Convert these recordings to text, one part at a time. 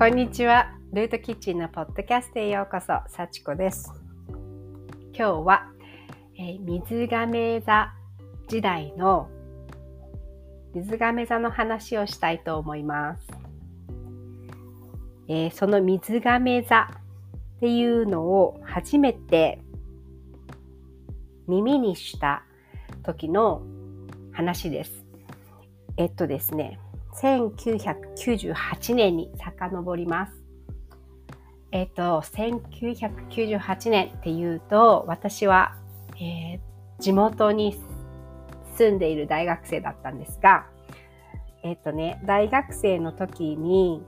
こんにちは。ルートキッチンのポッドキャストへようこそ、幸子です。今日は、えー、水亀座時代の水亀座の話をしたいと思います。えー、その水亀座っていうのを初めて耳にした時の話です。えっとですね、1998年に遡ります。えっ、と、1998年っていうと、私は、えー、地元に住んでいる大学生だったんですが、えっ、とね、大学生の時に、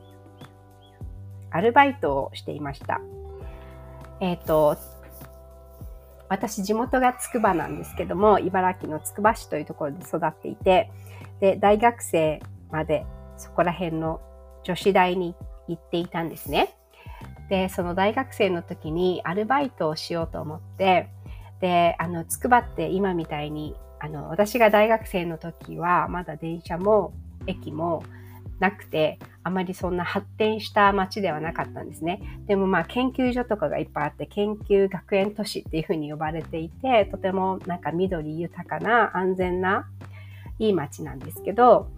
アルバイトをしていました。えっ、と、私地元がつくばなんですけども、茨城のつくば市というところで育っていて、で、大学生までそこら辺の女子大に行っていたんですね。で、その大学生の時にアルバイトをしようと思って、で、あの、つくばって今みたいに、あの、私が大学生の時はまだ電車も駅もなくて、あまりそんな発展した街ではなかったんですね。でもまあ研究所とかがいっぱいあって、研究学園都市っていうふうに呼ばれていて、とてもなんか緑豊かな安全ないい街なんですけど、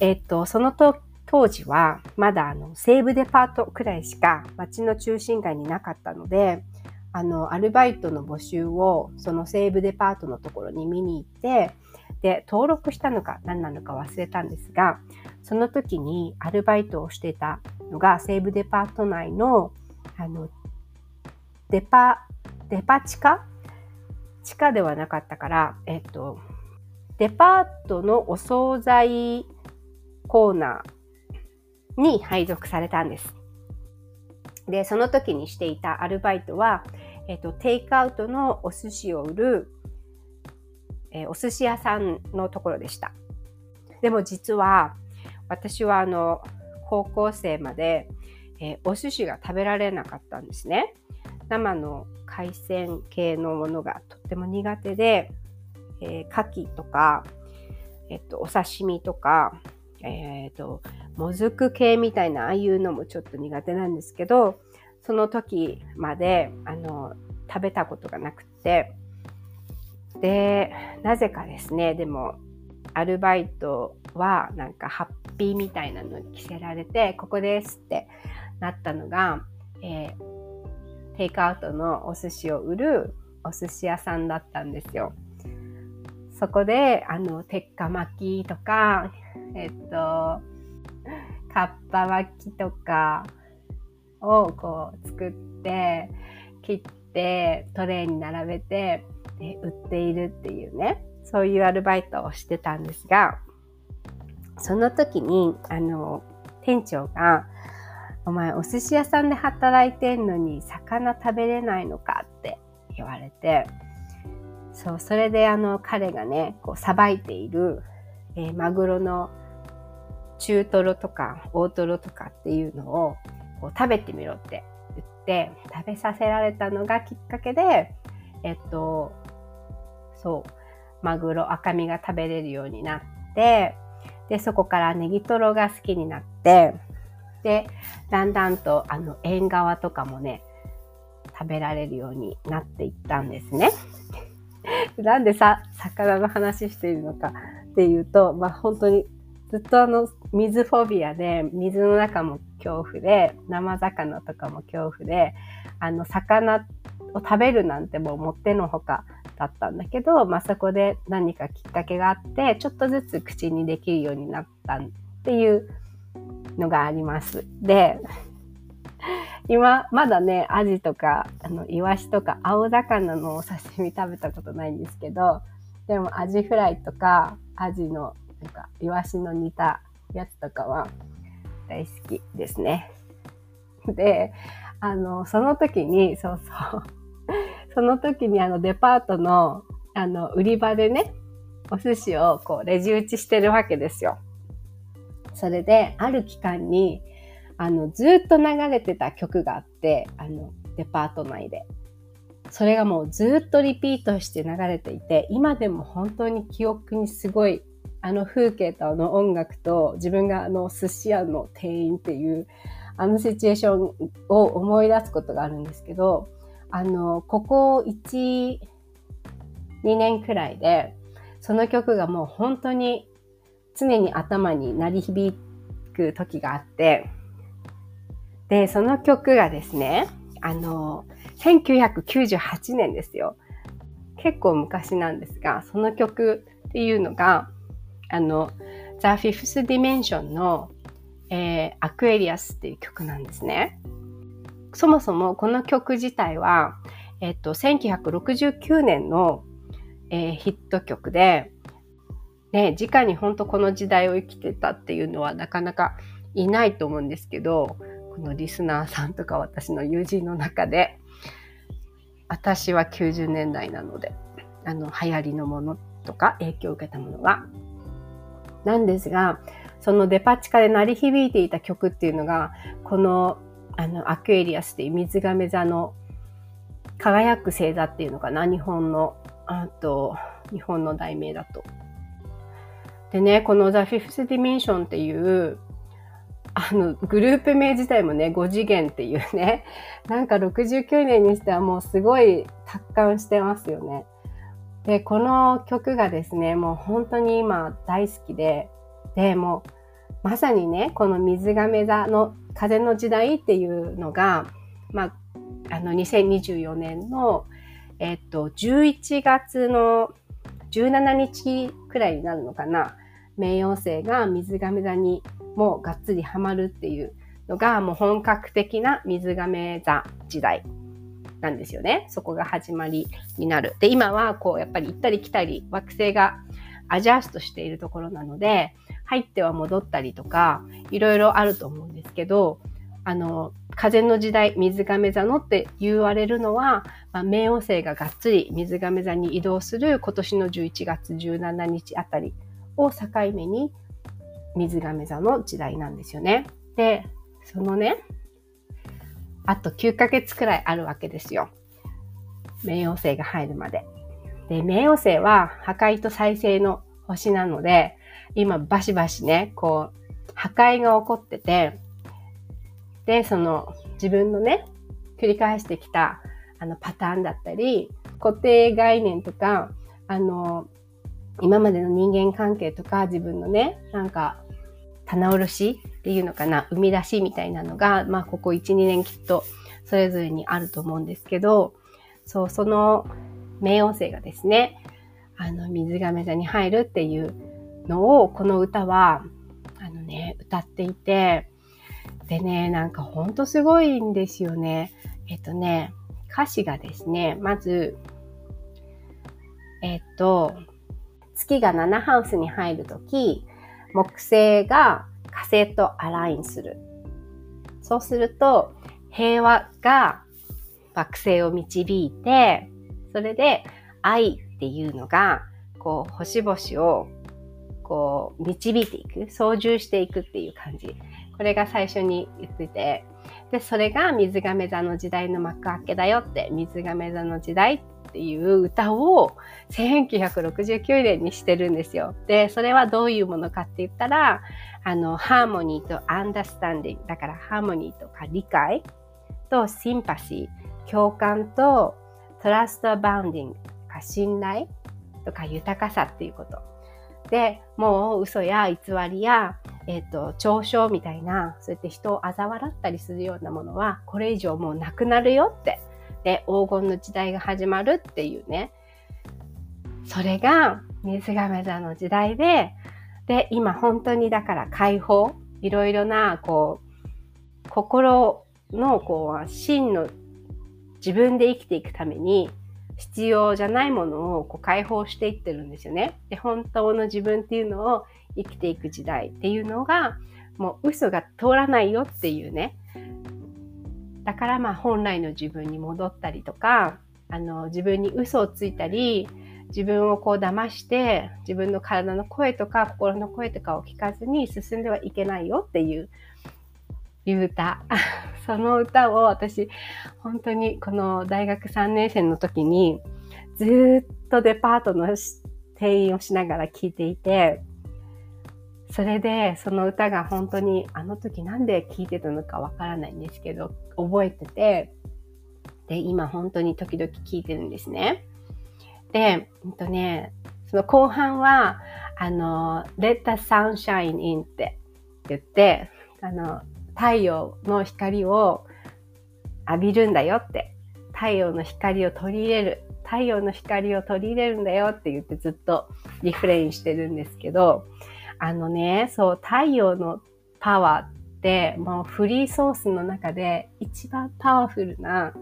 えっと、そのと当時はまだあの西部デパートくらいしか街の中心街になかったので、あの、アルバイトの募集をその西部デパートのところに見に行って、で、登録したのか何なのか忘れたんですが、その時にアルバイトをしてたのが西部デパート内の、あの、デパ、デパ地下？地下ではなかったから、えっと、デパートのお惣菜コーナーに配属されたんです。で、その時にしていたアルバイトは、えっ、と、テイクアウトのお寿司を売る、えー、お寿司屋さんのところでした。でも実は、私はあの、高校生まで、えー、お寿司が食べられなかったんですね。生の海鮮系のものがとっても苦手で、えー、牡蠣とか、えっと、お刺身とか、えっ、ー、と、もずく系みたいな、ああいうのもちょっと苦手なんですけど、その時まで、あの、食べたことがなくて、で、なぜかですね、でも、アルバイトはなんかハッピーみたいなのに着せられて、ここですってなったのが、えー、テイクアウトのお寿司を売るお寿司屋さんだったんですよ。そこで、あの、鉄火巻きとか、えっと、かっぱ巻きとかをこう作って、切ってトレーに並べて、売っているっていうね、そういうアルバイトをしてたんですが、その時に、あの、店長が、お前お寿司屋さんで働いてんのに魚食べれないのかって言われて、そう、それであの彼がね、こうさばいている、えー、マグロの中トロとか大トロとかっていうのをこう食べてみろって言って食べさせられたのがきっかけで、えっと、そう、マグロ赤身が食べれるようになって、で、そこからネギトロが好きになって、で、だんだんとあの縁側とかもね、食べられるようになっていったんですね。なんでさ、魚の話しているのかっていうと、まあ本当にずっとあの水フォビアで、水の中も恐怖で、生魚とかも恐怖で、あの魚を食べるなんてもうもってのほかだったんだけど、まあそこで何かきっかけがあって、ちょっとずつ口にできるようになったっていうのがあります。で、今、まだね、アジとか、あの、イワシとか、青魚のお刺身食べたことないんですけど、でもアジフライとか、アジの、なんか、イワシの煮たやつとかは大好きですね。で、あの、その時に、そうそう、その時にあの、デパートの、あの、売り場でね、お寿司をこう、レジ打ちしてるわけですよ。それで、ある期間に、あの、ずっと流れてた曲があって、あの、デパート内で。それがもうずっとリピートして流れていて、今でも本当に記憶にすごい、あの風景とあの音楽と自分があの寿司屋の店員っていう、あのシチュエーションを思い出すことがあるんですけど、あの、ここ1、2年くらいで、その曲がもう本当に常に頭に鳴り響く時があって、で、その曲がですね、あの、1998年ですよ。結構昔なんですが、その曲っていうのが、あの、The Fifth Dimension の、えー、アクエリアスっていう曲なんですね。そもそもこの曲自体は、えっと、1969年の、えー、ヒット曲で、ね、直に本当この時代を生きてたっていうのはなかなかいないと思うんですけど、このリスナーさんとか私の友人の中で、私は90年代なので、あの、流行りのものとか影響を受けたものが。なんですが、そのデパ地下で鳴り響いていた曲っていうのが、この、あの、アクエリアスっていう水亀座の輝く星座っていうのかな、日本の、あと、日本の題名だと。でね、この The Fifth Dimension っていう、あの、グループ名自体もね、5次元っていうね、なんか69年にしてはもうすごい達観してますよね。で、この曲がですね、もう本当に今大好きで、で、もまさにね、この水亀座の風の時代っていうのが、まあ、あの2024年の、えっと、11月の17日くらいになるのかな、冥王星が水亀座にもうがっつりハマるっていうのがもう本格的な水亀座時代なんですよね。そこが始まりになる。で、今はこうやっぱり行ったり来たり惑星がアジャストしているところなので、入っては戻ったりとか、いろいろあると思うんですけど、あの、風の時代、水亀座のって言われるのは、まあ、冥王星ががっつり水亀座に移動する今年の11月17日あたりを境目に水亀座の時代なんですよね。で、そのね、あと9ヶ月くらいあるわけですよ。冥王星が入るまで。で、冥王星は破壊と再生の星なので、今バシバシね、こう、破壊が起こってて、で、その自分のね、繰り返してきたあのパターンだったり、固定概念とか、あの、今までの人間関係とか自分のね、なんか棚卸しっていうのかな、生み出しみたいなのが、まあ、ここ1、2年きっとそれぞれにあると思うんですけど、そう、その冥王星がですね、あの、水亀座に入るっていうのを、この歌は、あのね、歌っていて、でね、なんかほんとすごいんですよね。えっとね、歌詞がですね、まず、えっと、月が7ハウスに入るとき、木星が火星とアラインする。そうすると、平和が惑星を導いて、それで愛っていうのが、こう、星々をこう、導いていく、操縦していくっていう感じ。これが最初に言ってて、で、それが水亀座の時代の幕開けだよって、水亀座の時代ってていう歌を1969年にしてるんですよ。で、それはどういうものかって言ったら、あの、ハーモニーとアンダースタンディング。だからハーモニーとか理解とシンパシー、共感とトラストバウンディングか信頼とか豊かさっていうこと。で、もう嘘や偽りや、えっ、ー、と、嘲笑みたいな、そうやって人を嘲笑ったりするようなものは、これ以上もうなくなるよってで黄金の時代が始まるっていうねそれが水亀座の時代でで今本当にだから解放いろいろなこう心のこう真の自分で生きていくために必要じゃないものをこう解放していってるんですよね。で本当の自分っていうのを生きていく時代っていうのがもう嘘が通らないよっていうねだからまあ本来の自分に戻ったりとかあの自分に嘘をついたり自分をこう騙して自分の体の声とか心の声とかを聞かずに進んではいけないよっていういう歌。その歌を私本当にこの大学3年生の時にずっとデパートの店員をしながら聴いていてそれでその歌が本当にあの時なんで聴いてたのかわからないんですけど覚えててで今本当に時々聴いてるんですね。で、うんとね、その後半はあの Let the sun shine in って言ってあの太陽の光を浴びるんだよって太陽の光を取り入れる太陽の光を取り入れるんだよって言ってずっとリフレインしてるんですけどあのね、そう、太陽のパワーって、もうフリーソースの中で一番パワフルな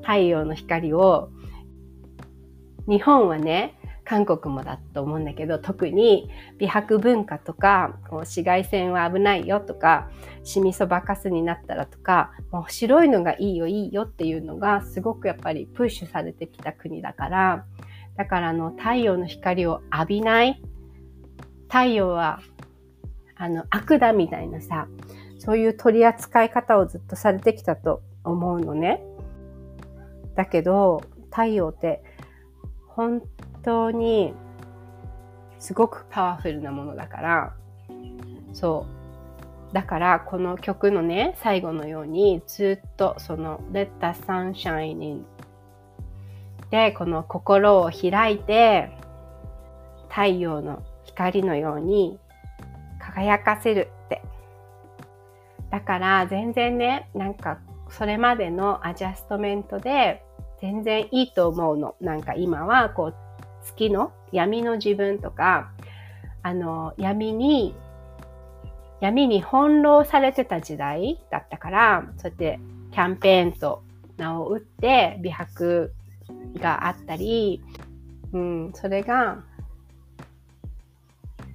太陽の光を、日本はね、韓国もだと思うんだけど、特に美白文化とか、こう紫外線は危ないよとか、シミそばかすになったらとか、もう白いのがいいよいいよっていうのがすごくやっぱりプッシュされてきた国だから、だからあの太陽の光を浴びない太陽はあの悪だみたいなさ、そういう取り扱い方をずっとされてきたと思うのね。だけど、太陽って本当にすごくパワフルなものだから、そう。だからこの曲のね、最後のようにずっとその Let the sun shine in で、この心を開いて太陽の光のように輝かせるって。だから全然ね、なんかそれまでのアジャストメントで全然いいと思うの。なんか今はこう月の闇の自分とか、あの闇に、闇に翻弄されてた時代だったから、そうやってキャンペーンと名を打って美白があったり、うん、それが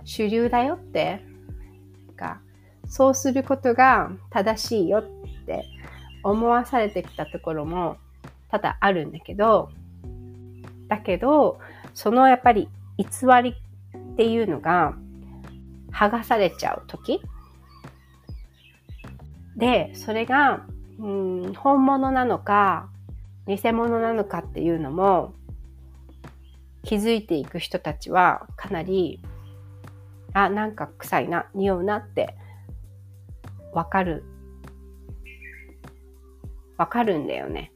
主流だよって。かそうすることが正しいよって思わされてきたところも多々あるんだけど。だけどそのやっぱり偽りっていうのが剥がされちゃう時。でそれがうん本物なのか偽物なのかっていうのも気づいていく人たちはかなりあ、なんか臭いな、匂うなってわかる。わかるんだよね。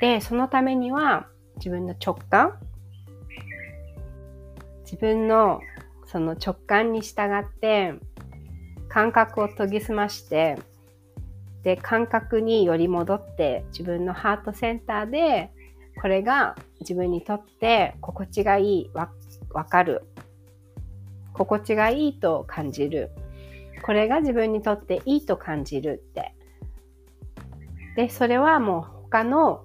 で、そのためには自分の直感自分のその直感に従って感覚を研ぎ澄ましてで感覚により戻って自分のハートセンターでこれが自分にとって心地がいいわかる心地がいいと感じる。これが自分にとっていいと感じるって。で、それはもう他の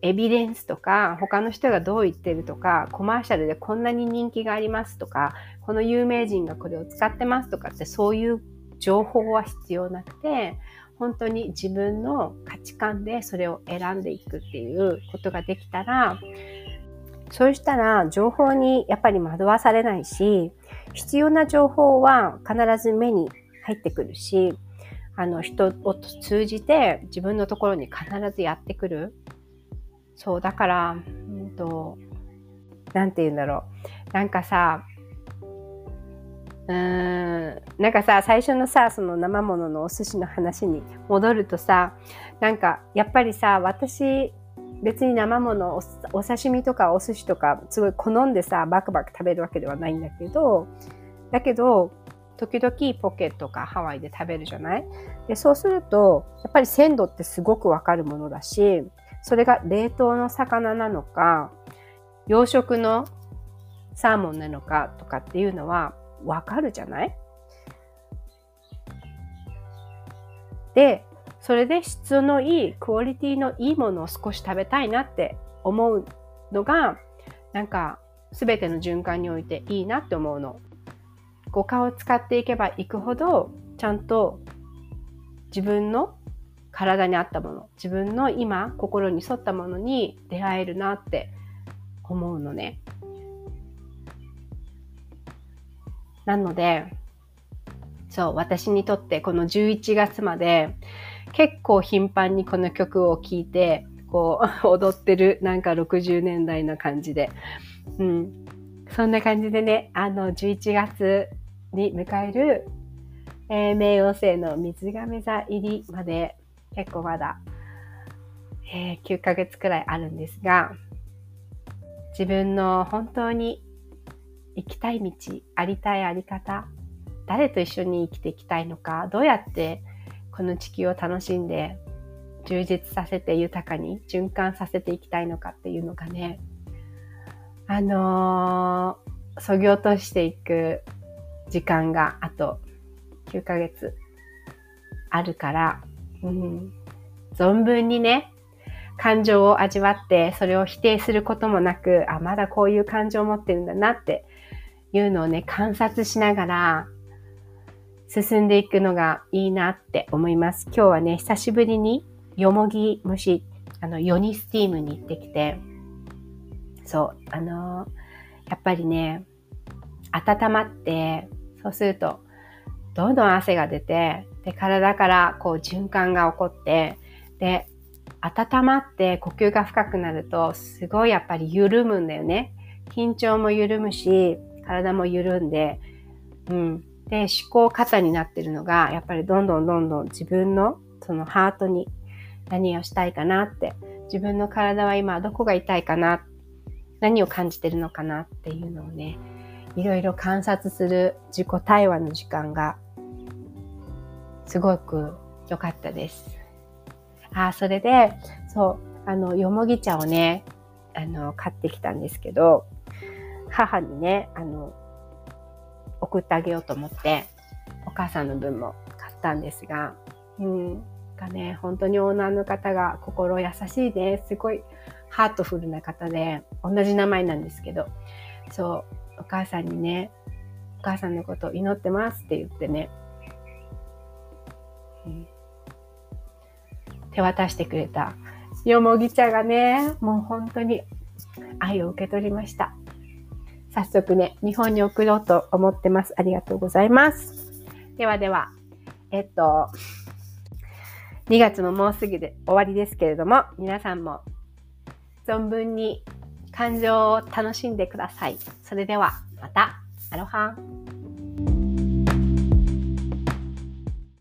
エビデンスとか、他の人がどう言ってるとか、コマーシャルでこんなに人気がありますとか、この有名人がこれを使ってますとかって、そういう情報は必要なくて、本当に自分の価値観でそれを選んでいくっていうことができたら、そうしたら情報にやっぱり惑わされないし、必要な情報は必ず目に入ってくるし、あの人を通じて自分のところに必ずやってくる。そう、だから、うんと、なんて言うんだろう。なんかさ、うーん、なんかさ、最初のさ、その生もののお寿司の話に戻るとさ、なんか、やっぱりさ、私、別に生ものお刺身とかお寿司とかすごい好んでさバクバク食べるわけではないんだけどだけど時々ポケとかハワイで食べるじゃない？でそうするとやっぱり鮮度ってすごくわかるものだしそれが冷凍の魚なのか養殖のサーモンなのかとかっていうのはわかるじゃない？でそれで質のいいクオリティのいいものを少し食べたいなって思うのがなんか全ての循環においていいなって思うの。五感を使っていけばいくほどちゃんと自分の体に合ったもの自分の今心に沿ったものに出会えるなって思うのね。なのでそう私にとってこの11月まで結構頻繁にこの曲を聴いて、こう、踊ってる、なんか60年代な感じで。うん。そんな感じでね、あの、11月に迎える、えー、冥王星の水亀座入りまで結構まだ、えー、9ヶ月くらいあるんですが、自分の本当に行きたい道、ありたいあり方、誰と一緒に生きていきたいのか、どうやってこの地球を楽しんで充実させて豊かに循環させていきたいのかっていうのがね、あのー、そぎ落としていく時間があと9ヶ月あるから、うん、存分にね、感情を味わって、それを否定することもなく、あ、まだこういう感情を持ってるんだなっていうのをね、観察しながら進んでいくのがいいなって思います。今日はね、久しぶりによもぎ蒸し、あの、ヨニスティームに行ってきて、そう、あのー、やっぱりね、温まって、そうすると、どんどん汗が出て、で、体からこう循環が起こって、で、温まって呼吸が深くなると、すごいやっぱり緩むんだよね。緊張も緩むし、体も緩んで、うん。で、思考型になってるのが、やっぱりどんどんどんどん自分のそのハートに何をしたいかなって、自分の体は今どこが痛いかな、何を感じてるのかなっていうのをね、いろいろ観察する自己対話の時間がすごく良かったです。あ、それで、そう、あの、よもぎ茶をね、あの、買ってきたんですけど、母にね、あの、送ってあげようと思って、お母さんの分も買ったんですが、うん、がね、本当にオーナーの方が心優しいです。すごいハートフルな方で、同じ名前なんですけど、そう、お母さんにね、お母さんのことを祈ってますって言ってね、うん、手渡してくれたよもぎ茶がね、もう本当に愛を受け取りました。早速ね、日本に送ろうと思ってます。ありがとうございます。ではでは、えっと、2月ももうすぐで終わりですけれども、皆さんも存分に感情を楽しんでください。それではまた。アロハ。